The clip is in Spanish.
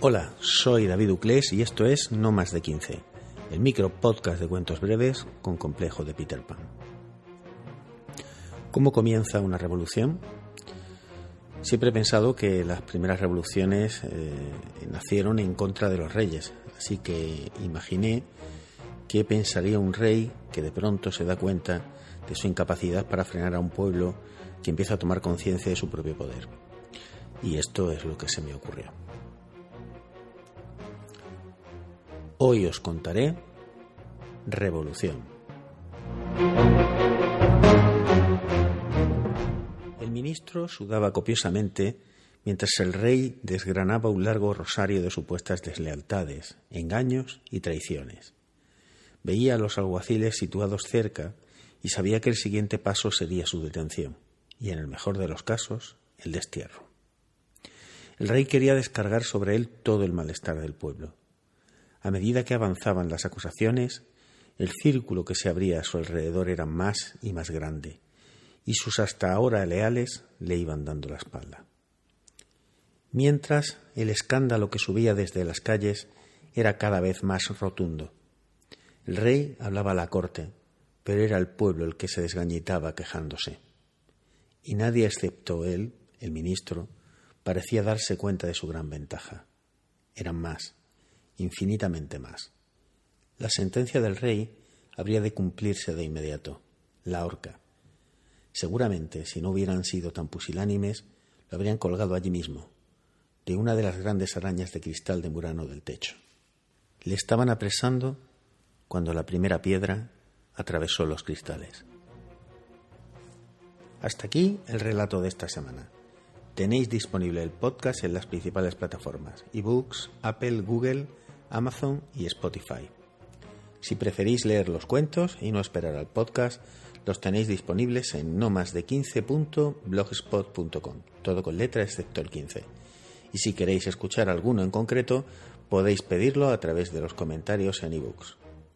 Hola, soy David Uclés y esto es No Más de 15, el micro podcast de cuentos breves con complejo de Peter Pan. ¿Cómo comienza una revolución? Siempre he pensado que las primeras revoluciones eh, nacieron en contra de los reyes, así que imaginé qué pensaría un rey que de pronto se da cuenta de su incapacidad para frenar a un pueblo que empieza a tomar conciencia de su propio poder. Y esto es lo que se me ocurrió. Hoy os contaré Revolución. El ministro sudaba copiosamente mientras el rey desgranaba un largo rosario de supuestas deslealtades, engaños y traiciones. Veía a los alguaciles situados cerca y sabía que el siguiente paso sería su detención, y en el mejor de los casos, el destierro. El rey quería descargar sobre él todo el malestar del pueblo, a medida que avanzaban las acusaciones, el círculo que se abría a su alrededor era más y más grande, y sus hasta ahora leales le iban dando la espalda. Mientras el escándalo que subía desde las calles era cada vez más rotundo. El rey hablaba a la corte, pero era el pueblo el que se desgañitaba quejándose. Y nadie excepto él, el ministro, parecía darse cuenta de su gran ventaja. Eran más, infinitamente más. La sentencia del rey habría de cumplirse de inmediato, la horca. Seguramente, si no hubieran sido tan pusilánimes, lo habrían colgado allí mismo, de una de las grandes arañas de cristal de Murano del techo. Le estaban apresando cuando la primera piedra atravesó los cristales. Hasta aquí el relato de esta semana. Tenéis disponible el podcast en las principales plataformas, ebooks, Apple, Google, Amazon y Spotify. Si preferís leer los cuentos y no esperar al podcast, los tenéis disponibles en no más de 15.blogspot.com, todo con letra excepto el 15. Y si queréis escuchar alguno en concreto, podéis pedirlo a través de los comentarios en ebooks.